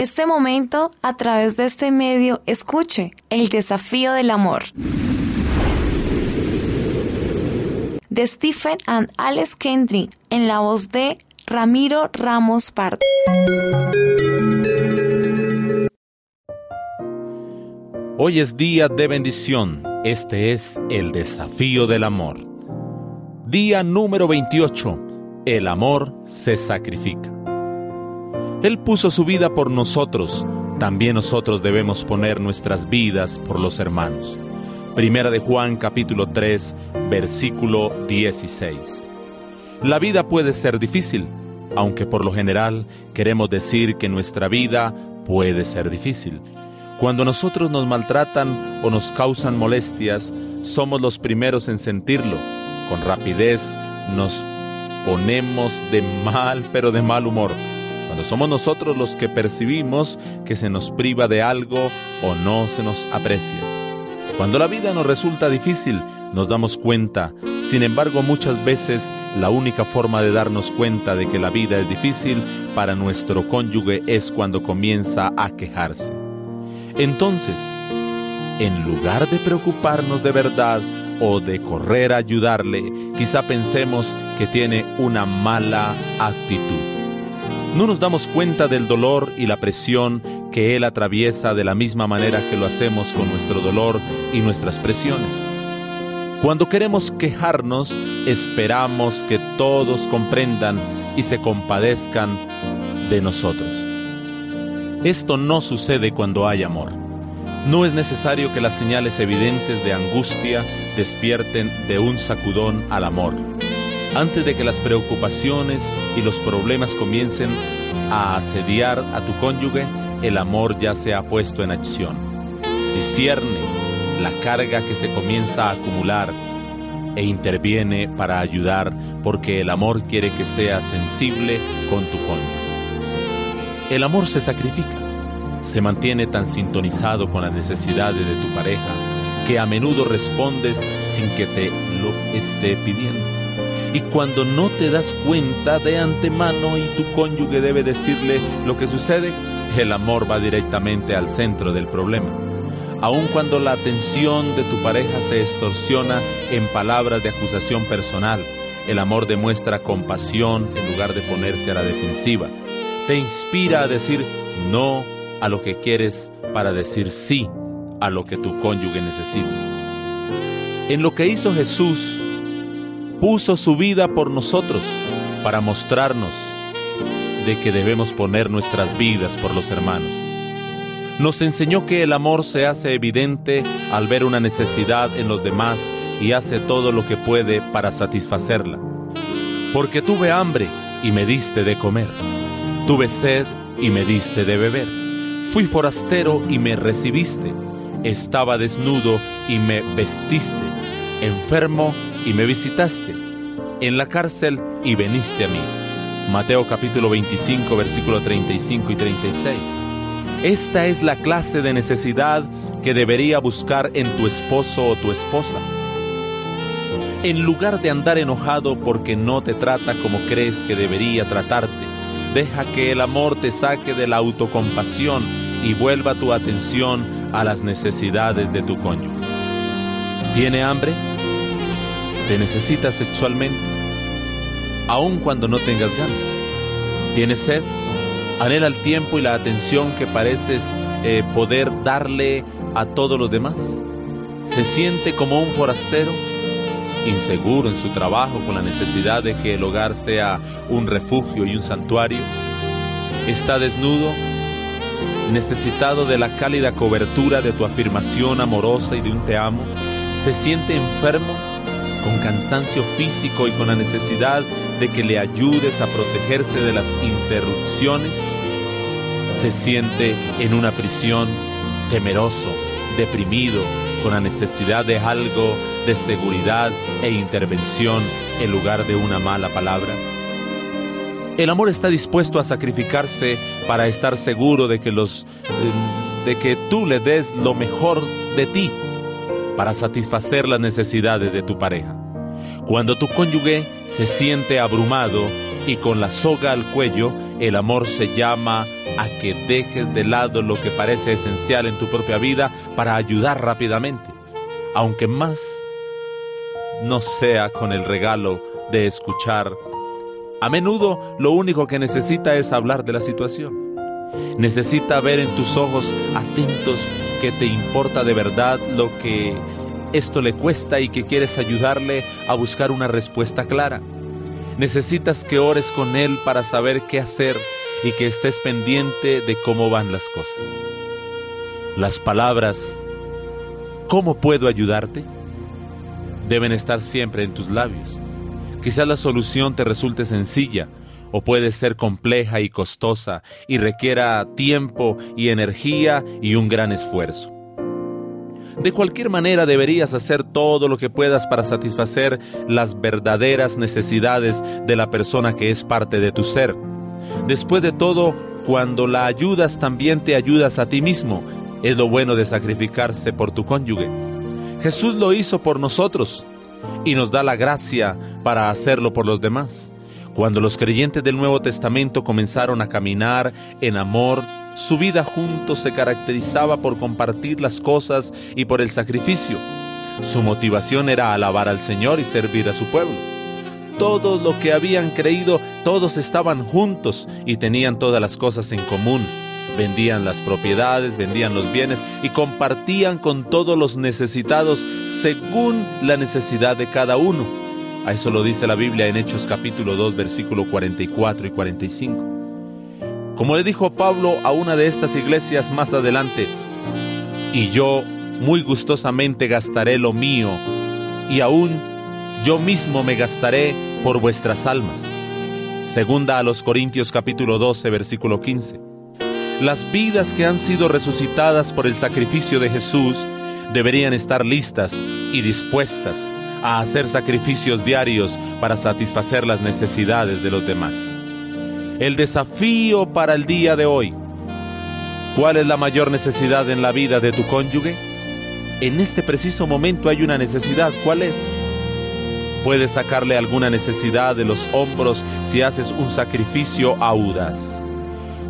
en este momento, a través de este medio, escuche el desafío del amor. De Stephen and Alex Kendrick, en la voz de Ramiro Ramos Pardo. Hoy es día de bendición. Este es el desafío del amor. Día número 28. El amor se sacrifica. Él puso su vida por nosotros. También nosotros debemos poner nuestras vidas por los hermanos. Primera de Juan capítulo 3, versículo 16. La vida puede ser difícil, aunque por lo general queremos decir que nuestra vida puede ser difícil. Cuando nosotros nos maltratan o nos causan molestias, somos los primeros en sentirlo. Con rapidez nos ponemos de mal, pero de mal humor. Somos nosotros los que percibimos que se nos priva de algo o no se nos aprecia. Cuando la vida nos resulta difícil, nos damos cuenta. Sin embargo, muchas veces la única forma de darnos cuenta de que la vida es difícil para nuestro cónyuge es cuando comienza a quejarse. Entonces, en lugar de preocuparnos de verdad o de correr a ayudarle, quizá pensemos que tiene una mala actitud. No nos damos cuenta del dolor y la presión que Él atraviesa de la misma manera que lo hacemos con nuestro dolor y nuestras presiones. Cuando queremos quejarnos, esperamos que todos comprendan y se compadezcan de nosotros. Esto no sucede cuando hay amor. No es necesario que las señales evidentes de angustia despierten de un sacudón al amor. Antes de que las preocupaciones y los problemas comiencen a asediar a tu cónyuge, el amor ya se ha puesto en acción. Discierne la carga que se comienza a acumular e interviene para ayudar porque el amor quiere que seas sensible con tu cónyuge. El amor se sacrifica, se mantiene tan sintonizado con las necesidades de tu pareja que a menudo respondes sin que te lo esté pidiendo. Y cuando no te das cuenta de antemano y tu cónyuge debe decirle lo que sucede, el amor va directamente al centro del problema. Aun cuando la atención de tu pareja se extorsiona en palabras de acusación personal, el amor demuestra compasión en lugar de ponerse a la defensiva te inspira a decir no a lo que quieres para decir sí a lo que tu cónyuge necesita. En lo que hizo Jesús, puso su vida por nosotros para mostrarnos de que debemos poner nuestras vidas por los hermanos. Nos enseñó que el amor se hace evidente al ver una necesidad en los demás y hace todo lo que puede para satisfacerla. Porque tuve hambre y me diste de comer Tuve sed y me diste de beber. Fui forastero y me recibiste. Estaba desnudo y me vestiste. Enfermo y me visitaste. En la cárcel y veniste a mí. Mateo capítulo 25 versículo 35 y 36. Esta es la clase de necesidad que debería buscar en tu esposo o tu esposa. En lugar de andar enojado porque no te trata como crees que debería tratarte, Deja que el amor te saque de la autocompasión y vuelva tu atención a las necesidades de tu cónyuge. ¿Tiene hambre? ¿Te necesita sexualmente? Aun cuando no tengas ganas. ¿Tiene sed? Anhela el tiempo y la atención que pareces eh, poder darle a todos los demás. ¿Se siente como un forastero? inseguro en su trabajo con la necesidad de que el hogar sea un refugio y un santuario. Está desnudo, necesitado de la cálida cobertura de tu afirmación amorosa y de un te amo. Se siente enfermo, con cansancio físico y con la necesidad de que le ayudes a protegerse de las interrupciones. Se siente en una prisión temeroso, deprimido, con la necesidad de algo de seguridad e intervención en lugar de una mala palabra. El amor está dispuesto a sacrificarse para estar seguro de que los eh, de que tú le des lo mejor de ti para satisfacer las necesidades de tu pareja. Cuando tu cónyuge se siente abrumado y con la soga al cuello, el amor se llama a que dejes de lado lo que parece esencial en tu propia vida para ayudar rápidamente, aunque más no sea con el regalo de escuchar. A menudo lo único que necesita es hablar de la situación. Necesita ver en tus ojos atentos que te importa de verdad lo que esto le cuesta y que quieres ayudarle a buscar una respuesta clara. Necesitas que ores con él para saber qué hacer y que estés pendiente de cómo van las cosas. Las palabras, ¿cómo puedo ayudarte? deben estar siempre en tus labios. Quizás la solución te resulte sencilla o puede ser compleja y costosa y requiera tiempo y energía y un gran esfuerzo. De cualquier manera deberías hacer todo lo que puedas para satisfacer las verdaderas necesidades de la persona que es parte de tu ser. Después de todo, cuando la ayudas también te ayudas a ti mismo. Es lo bueno de sacrificarse por tu cónyuge. Jesús lo hizo por nosotros y nos da la gracia para hacerlo por los demás. Cuando los creyentes del Nuevo Testamento comenzaron a caminar en amor, su vida juntos se caracterizaba por compartir las cosas y por el sacrificio. Su motivación era alabar al Señor y servir a su pueblo. Todos lo que habían creído, todos estaban juntos y tenían todas las cosas en común. Vendían las propiedades, vendían los bienes y compartían con todos los necesitados según la necesidad de cada uno. A eso lo dice la Biblia en Hechos capítulo 2, versículo 44 y 45. Como le dijo Pablo a una de estas iglesias más adelante, y yo muy gustosamente gastaré lo mío, y aún yo mismo me gastaré por vuestras almas. Segunda a los Corintios capítulo 12, versículo 15. Las vidas que han sido resucitadas por el sacrificio de Jesús deberían estar listas y dispuestas a hacer sacrificios diarios para satisfacer las necesidades de los demás. El desafío para el día de hoy. ¿Cuál es la mayor necesidad en la vida de tu cónyuge? En este preciso momento hay una necesidad. ¿Cuál es? Puedes sacarle alguna necesidad de los hombros si haces un sacrificio audaz.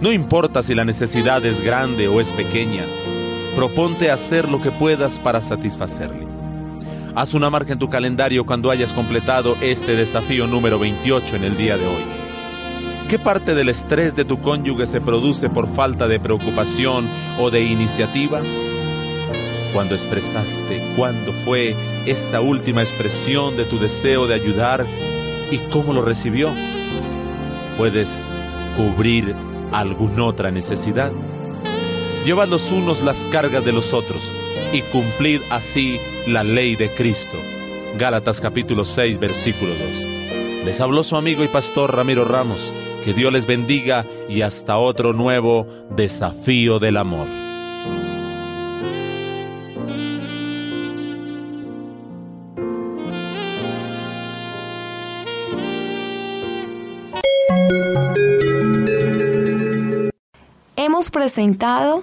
No importa si la necesidad es grande o es pequeña, proponte hacer lo que puedas para satisfacerle. Haz una marca en tu calendario cuando hayas completado este desafío número 28 en el día de hoy. ¿Qué parte del estrés de tu cónyuge se produce por falta de preocupación o de iniciativa? Cuando expresaste, cuándo fue esa última expresión de tu deseo de ayudar y cómo lo recibió. Puedes cubrir alguna otra necesidad. Llevad los unos las cargas de los otros y cumplid así la ley de Cristo. Gálatas capítulo 6 versículo 2. Les habló su amigo y pastor Ramiro Ramos. Que Dios les bendiga y hasta otro nuevo desafío del amor. Hemos presentado